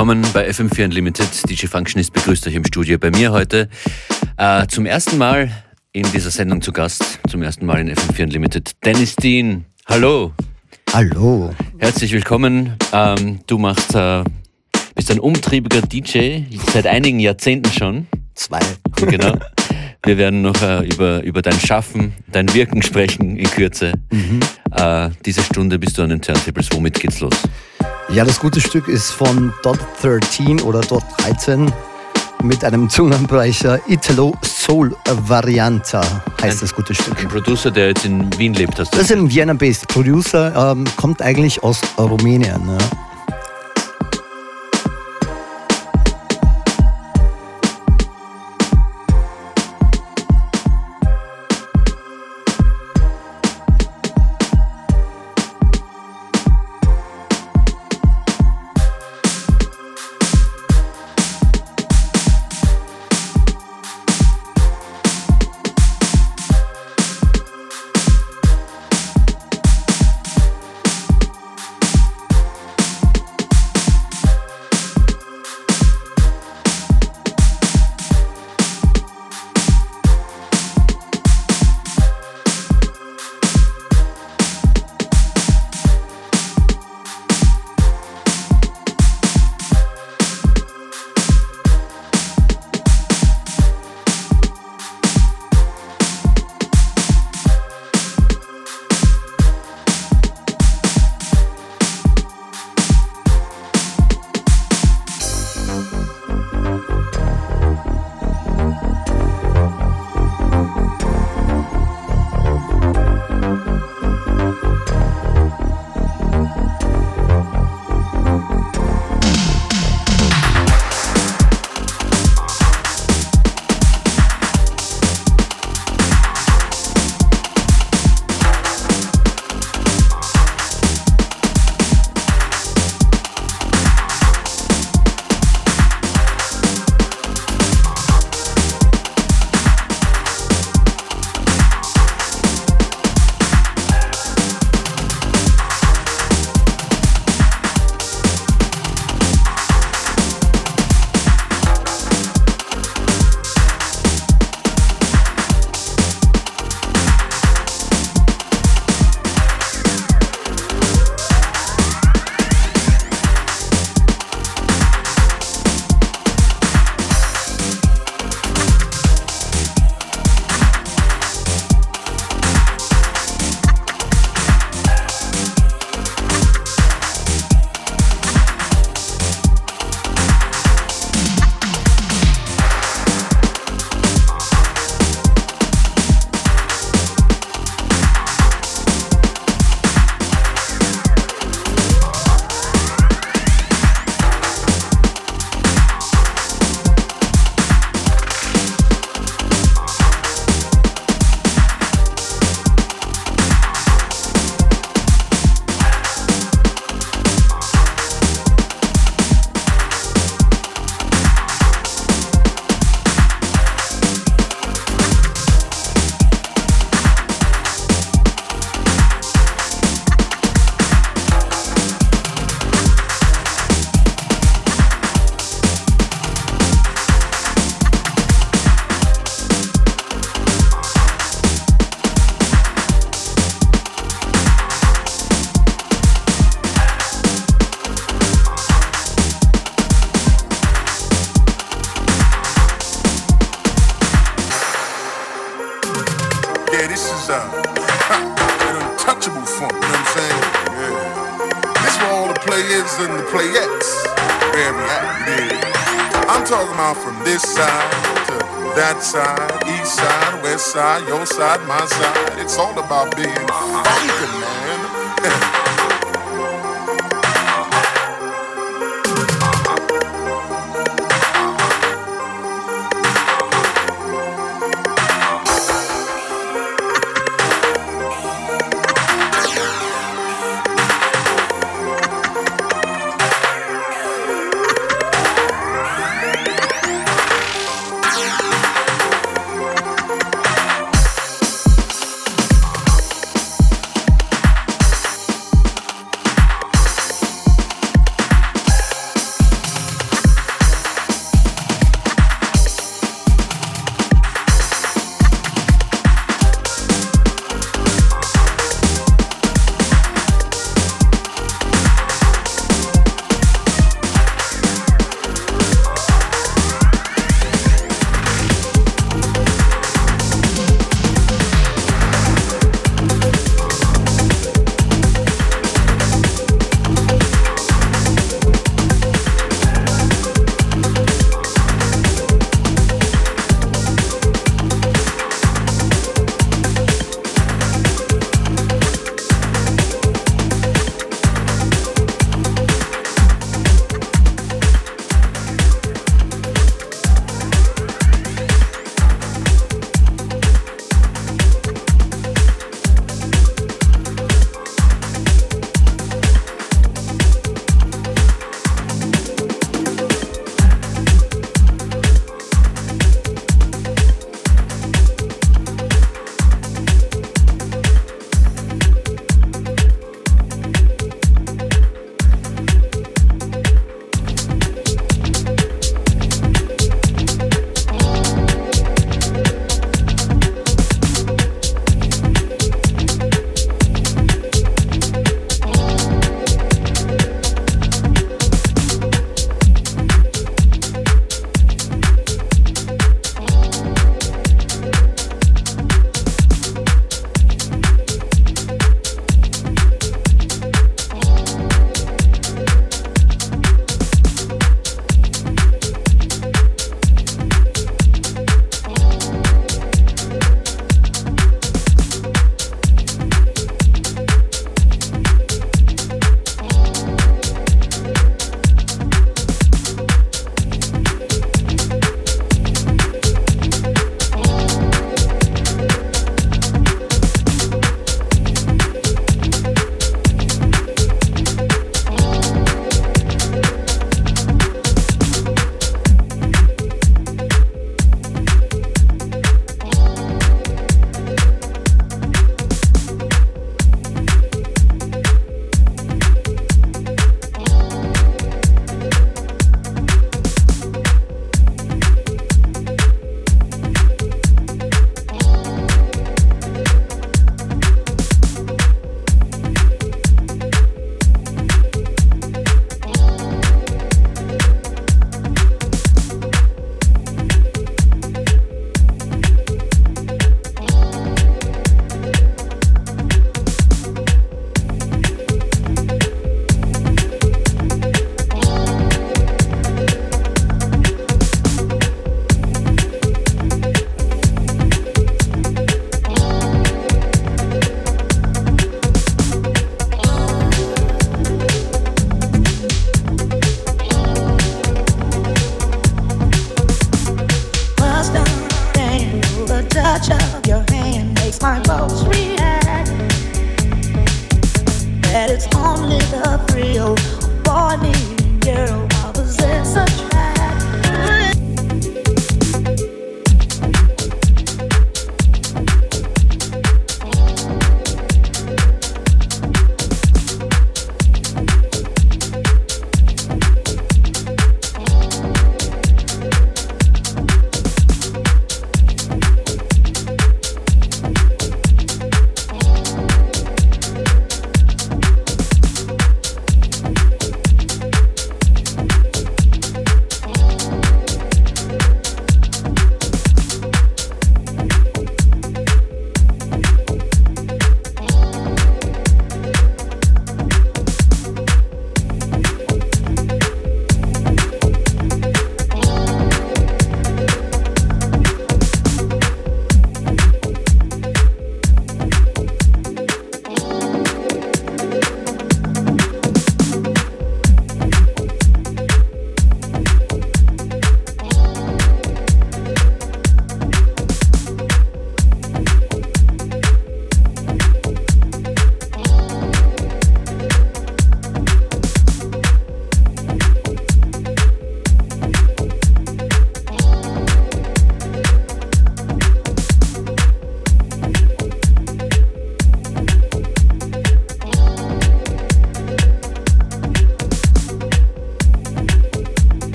willkommen bei FM4 Unlimited. DJ Functionist begrüßt euch im Studio bei mir heute. Äh, zum ersten Mal in dieser Sendung zu Gast, zum ersten Mal in FM4 Unlimited, Dennis Dean. Hallo. Hallo. Herzlich willkommen. Ähm, du machst, äh, bist ein umtriebiger DJ, seit einigen Jahrzehnten schon. Zwei. Genau. Wir werden noch äh, über, über dein Schaffen, dein Wirken sprechen in Kürze. Mhm. Äh, diese Stunde bist du an den Turntables. Womit geht's los? Ja, das gute Stück ist von Dot 13 oder Dot 13 mit einem Zungenbrecher Italo Soul Varianta heißt ein, das gute Stück. Ein Producer, der jetzt in Wien lebt, hast du Das ist ein Vienna-based Producer, ähm, kommt eigentlich aus Rumänien. Ja.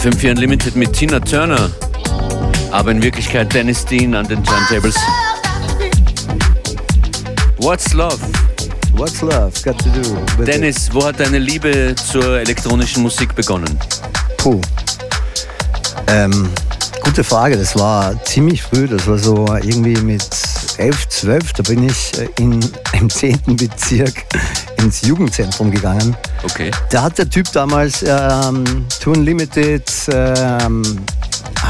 FM4 Unlimited mit Tina Turner, aber in Wirklichkeit Dennis Dean an den Turntables. What's Love? What's love got to do? with it? Dennis, wo hat deine Liebe zur elektronischen Musik begonnen? Puh. Ähm, gute Frage. Das war ziemlich früh. Das war so irgendwie mit 11, 12. Da bin ich äh, in, im 10. Bezirk ins Jugendzentrum gegangen. Okay. Da hat der Typ damals ähm, Tour Unlimited, ähm,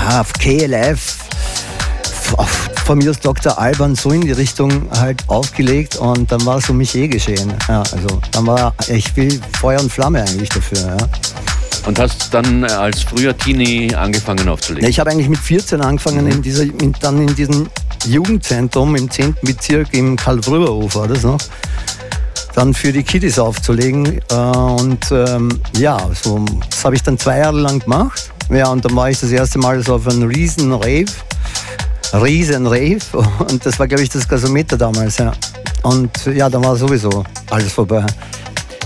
auf KLF, von mir aus Dr. Alban so in die Richtung halt aufgelegt und dann war es um mich eh geschehen. Ja, also dann war ich will Feuer und Flamme eigentlich dafür. Ja. Und hast dann äh, als früher Teenie angefangen aufzulegen? ich habe eigentlich mit 14 angefangen, in dieser, in, dann in diesem Jugendzentrum im 10. Bezirk im Karl-Brüber-Hof war das noch, dann für die Kiddies aufzulegen. Äh, und ähm, ja, so, das habe ich dann zwei Jahre lang gemacht. Ja, und dann war ich das erste Mal so auf einem riesen Rave. Riesen Rave. Und das war, glaube ich, das Gasometer damals, ja. Und ja, dann war sowieso alles vorbei.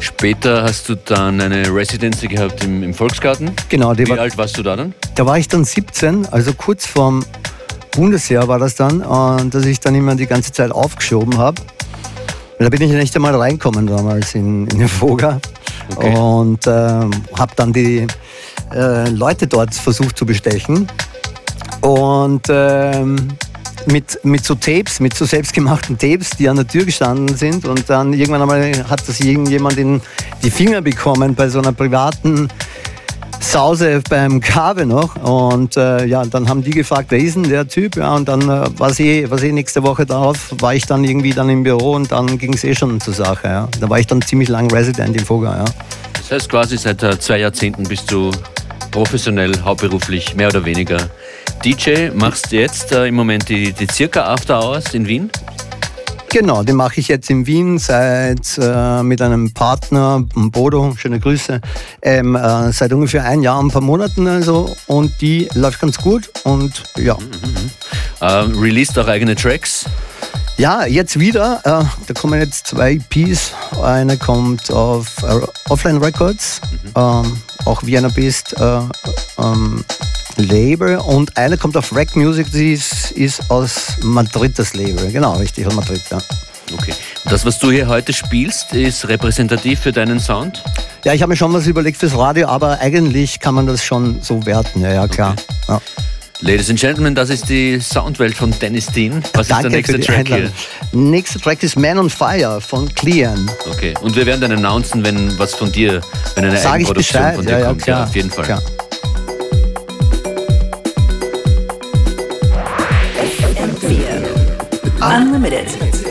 Später hast du dann eine Residency gehabt im, im Volksgarten. Genau, Wie war, alt warst du da dann? Da war ich dann 17, also kurz vorm Bundesjahr war das dann, und dass ich dann immer die ganze Zeit aufgeschoben habe. Da bin ich nicht einmal reinkommen damals in, in den Foga Okay. und ähm, habe dann die äh, Leute dort versucht zu bestechen. Und ähm, mit, mit so Tapes, mit so selbstgemachten Tapes, die an der Tür gestanden sind. Und dann irgendwann einmal hat das irgendjemand in die Finger bekommen bei so einer privaten Sause beim Kabe noch. Und äh, ja, dann haben die gefragt, wer ist denn der Typ? Ja, und dann äh, war eh, war eh nächste Woche darauf, war ich dann irgendwie dann im Büro und dann ging es eh schon zur Sache. Ja. Da war ich dann ziemlich lang Resident in Foga. Ja. Das heißt quasi seit äh, zwei Jahrzehnten bist du professionell, hauptberuflich, mehr oder weniger DJ. Machst jetzt äh, im Moment die, die Circa After Hours in Wien? Genau, den mache ich jetzt in Wien seit äh, mit einem Partner, Bodo, schöne Grüße, ähm, äh, seit ungefähr ein Jahr, ein paar Monaten also und die läuft ganz gut und ja. Äh, released auch eigene Tracks. Ja, jetzt wieder, äh, da kommen jetzt zwei EPs, eine kommt auf äh, Offline Records, ähm, auch Vienna Beast äh, ähm, Label und eine kommt auf Rack Music, die ist, ist aus Madrid das Label, genau, richtig, aus Madrid, ja. Okay. Das, was du hier heute spielst, ist repräsentativ für deinen Sound? Ja, ich habe mir schon was überlegt fürs Radio, aber eigentlich kann man das schon so werten. Ja, ja klar. Ja. Ladies and Gentlemen, das ist die Soundwelt von Dennis Dean. Was ist der nächste Track hier? Einladung. Nächster Track ist Man on Fire von Clean. Okay. Und wir werden dann announcen, wenn was von dir, wenn eine Sag Eigenproduktion Bescheid. von dir Ja, ja, kommt. klar. Ja, auf jeden Fall. Klar. Unlimited.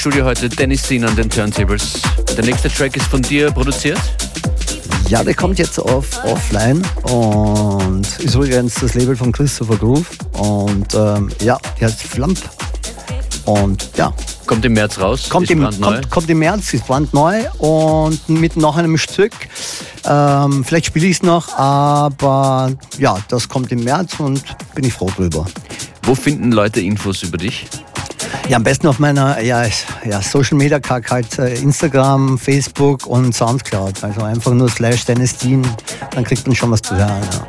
Studio heute Dennis Dean an den Turntables. Der nächste Track ist von dir produziert? Ja, der kommt jetzt auf offline und ist übrigens das Label von Christopher Groove. Und ähm, ja, der heißt Flamp. Und ja. Kommt im März raus. Kommt, im, kommt, kommt im März, ist brandneu und mit noch einem Stück. Ähm, vielleicht spiele ich es noch, aber ja, das kommt im März und bin ich froh drüber. Wo finden Leute Infos über dich? Ja, am besten auf meiner ja, ja, Social Media Kack halt äh, Instagram, Facebook und Soundcloud. Also einfach nur slash Dennis Dean, dann kriegt man schon was zu hören. Ja.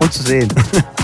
Und zu sehen.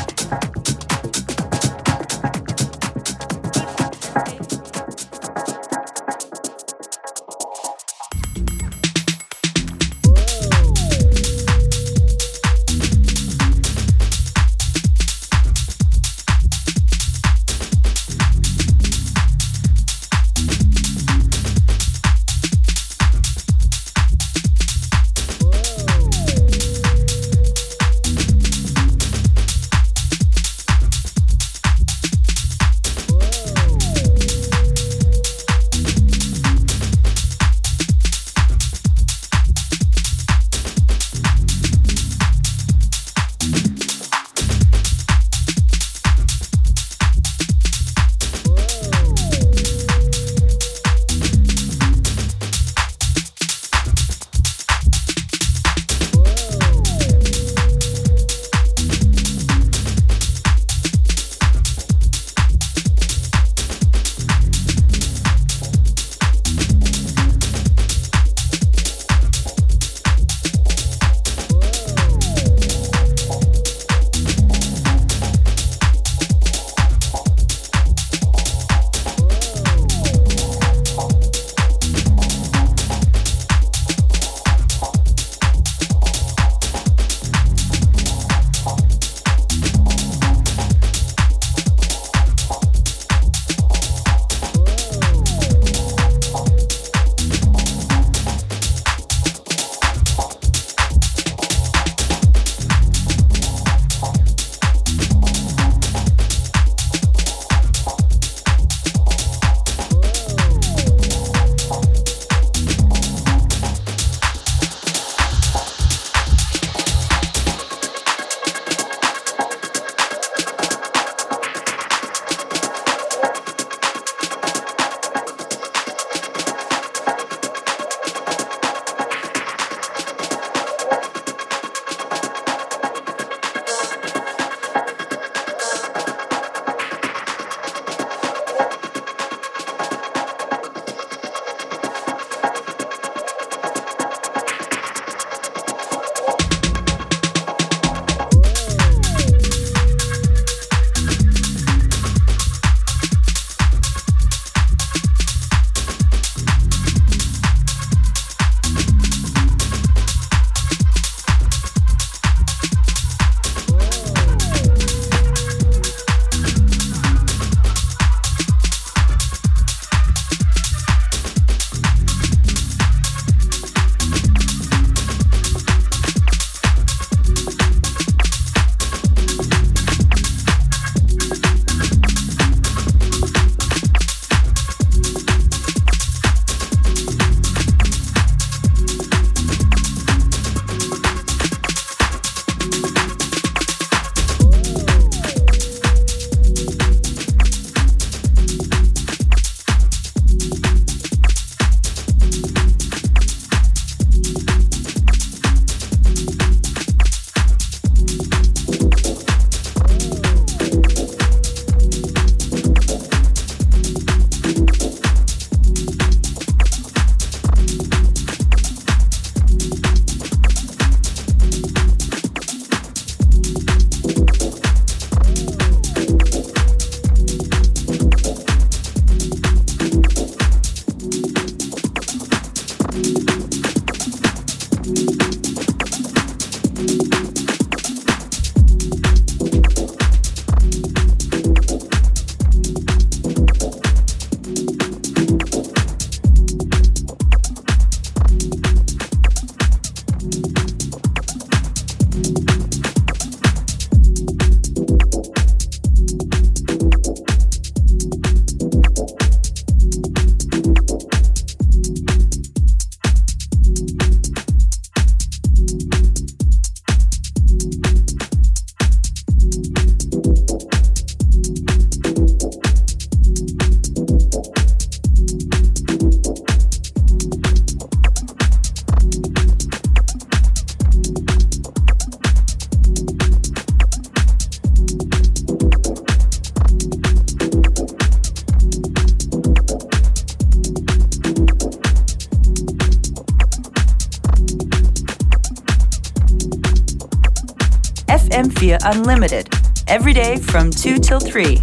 till 3.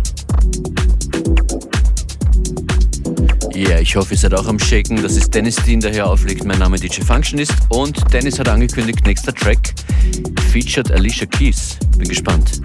Ja, ich hoffe, ihr seid auch am Shaken. Das ist Dennis Dean, der hier auflegt. Mein Name DJ Functionist und Dennis hat angekündigt, nächster Track featured Alicia Keys. Bin gespannt.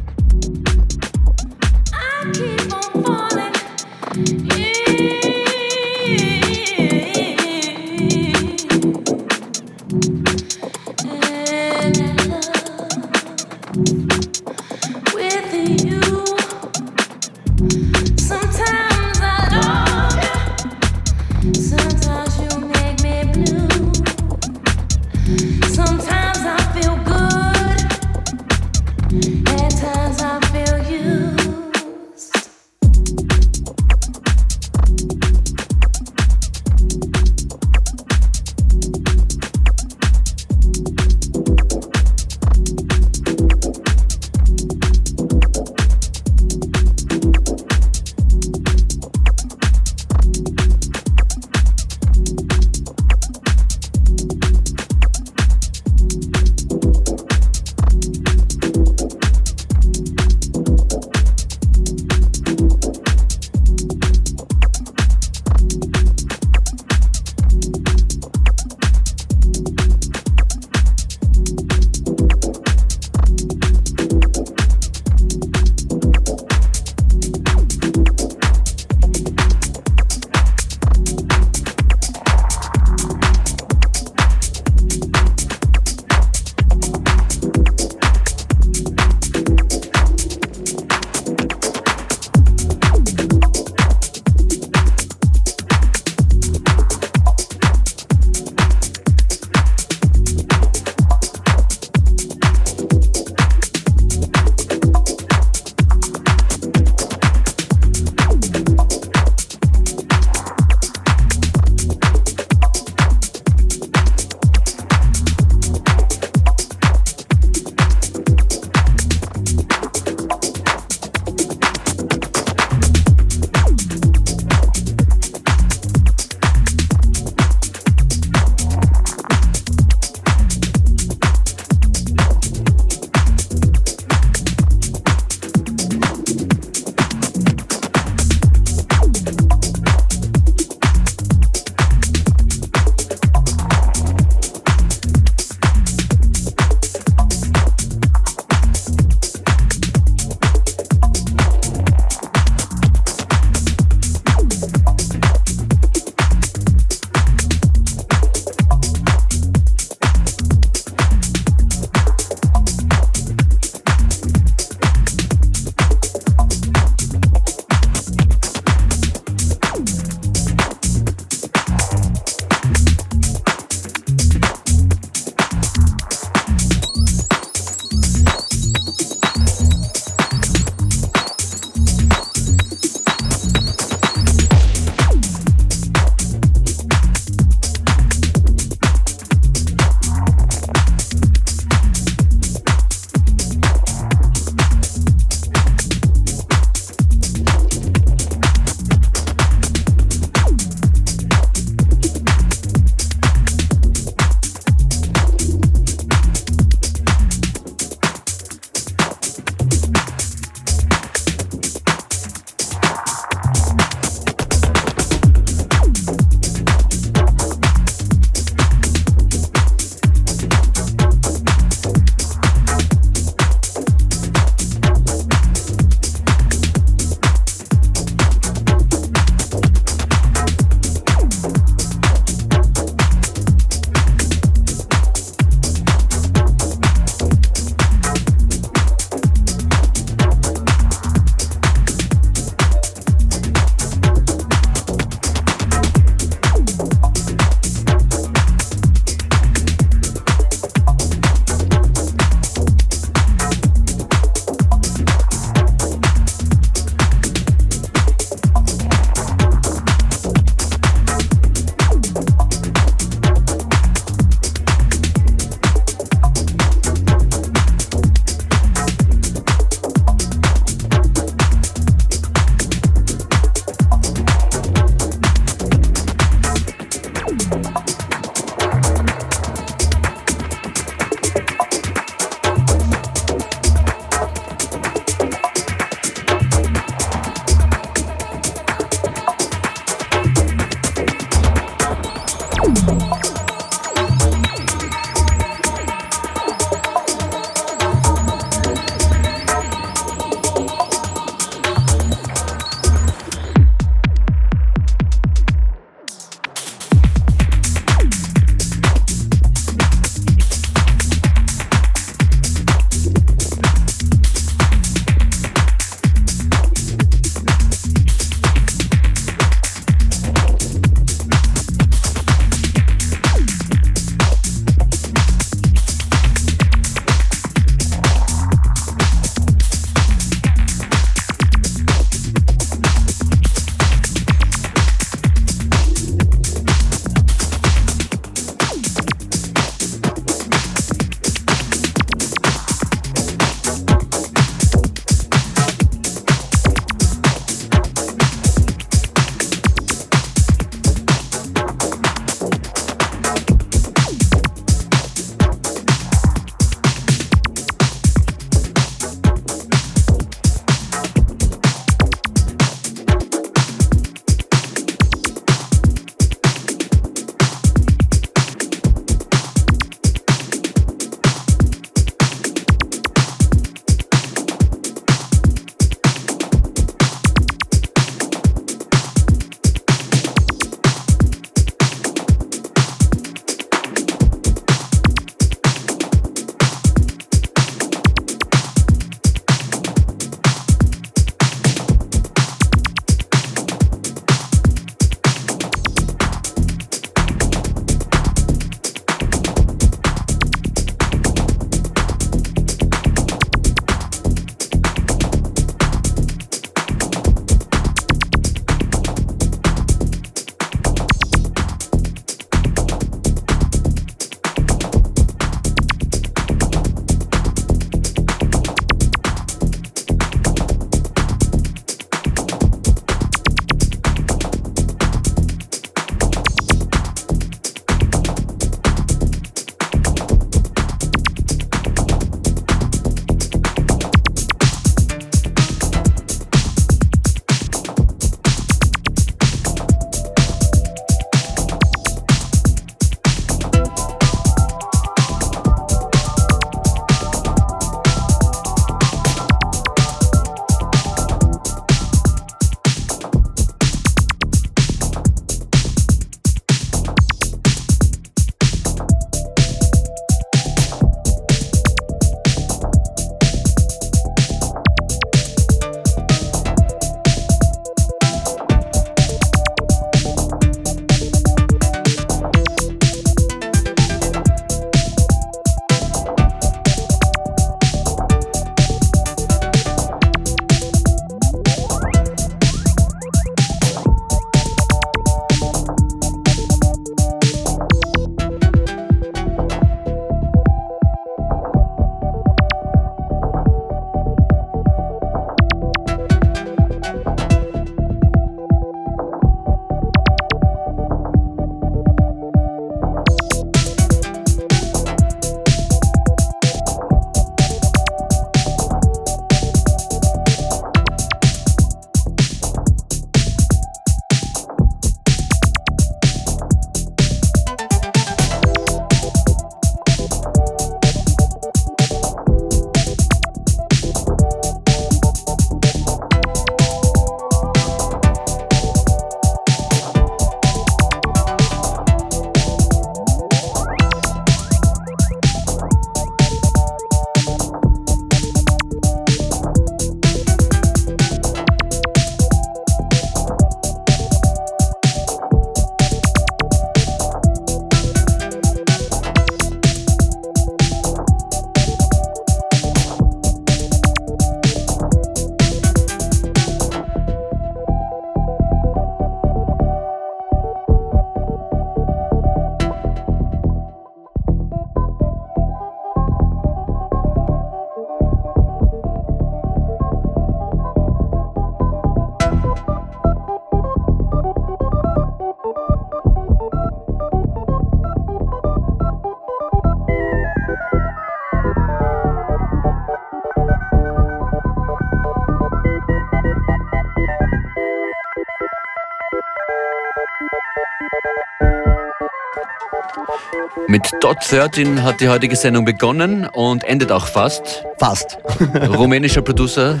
Mit Dot 13 hat die heutige Sendung begonnen und endet auch fast. Fast. Rumänischer Producer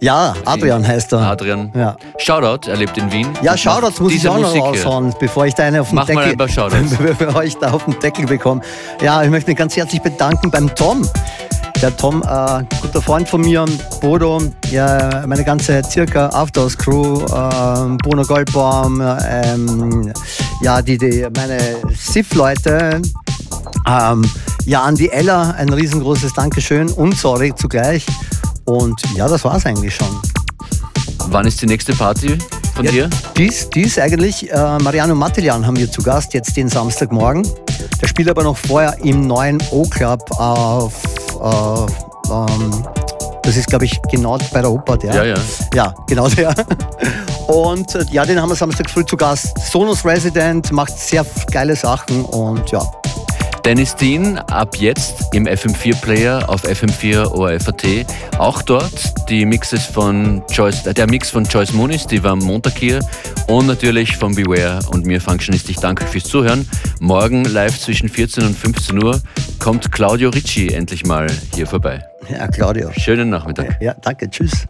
Ja, Adrian heißt er. Adrian. Ja. Shoutout, er lebt in Wien. Ja, Shoutouts muss ich auch noch raushauen, bevor ich da auf den Mach mal Deckel, ein paar Shoutouts. bevor ich da auf den Deckel bekomme. Ja, ich möchte mich ganz herzlich bedanken beim Tom. Der Tom, äh, guter Freund von mir, Bodo, ja, meine ganze circa Afters Crew, äh, Bruno Goldbaum, ähm, ja, die, die, meine SIF-Leute, ähm, ja, an die Ella ein riesengroßes Dankeschön und sorry zugleich. Und ja, das war's eigentlich schon. Wann ist die nächste Party von dir? Dies, dies eigentlich, äh, Mariano Mattelian haben wir zu Gast, jetzt den Samstagmorgen. Der spielt aber noch vorher im neuen O-Club auf, auf ähm, das ist glaube ich genau bei der Oper, der. Ja, ja. Ja, genau der. Und äh, ja, den haben wir Samstag früh zu Gast. Sonos Resident macht sehr geile Sachen und ja. Dennis Dean ab jetzt im FM4-Player auf FM4 ORFAT. Auch dort die Mixes von Joyce, äh, der Mix von Joyce Muniz, die war am Montag hier. Und natürlich von Beware und mir Functionist. Ich danke fürs Zuhören. Morgen live zwischen 14 und 15 Uhr kommt Claudio Ricci endlich mal hier vorbei. Ja, Claudio. Schönen Nachmittag. Ja, danke, tschüss.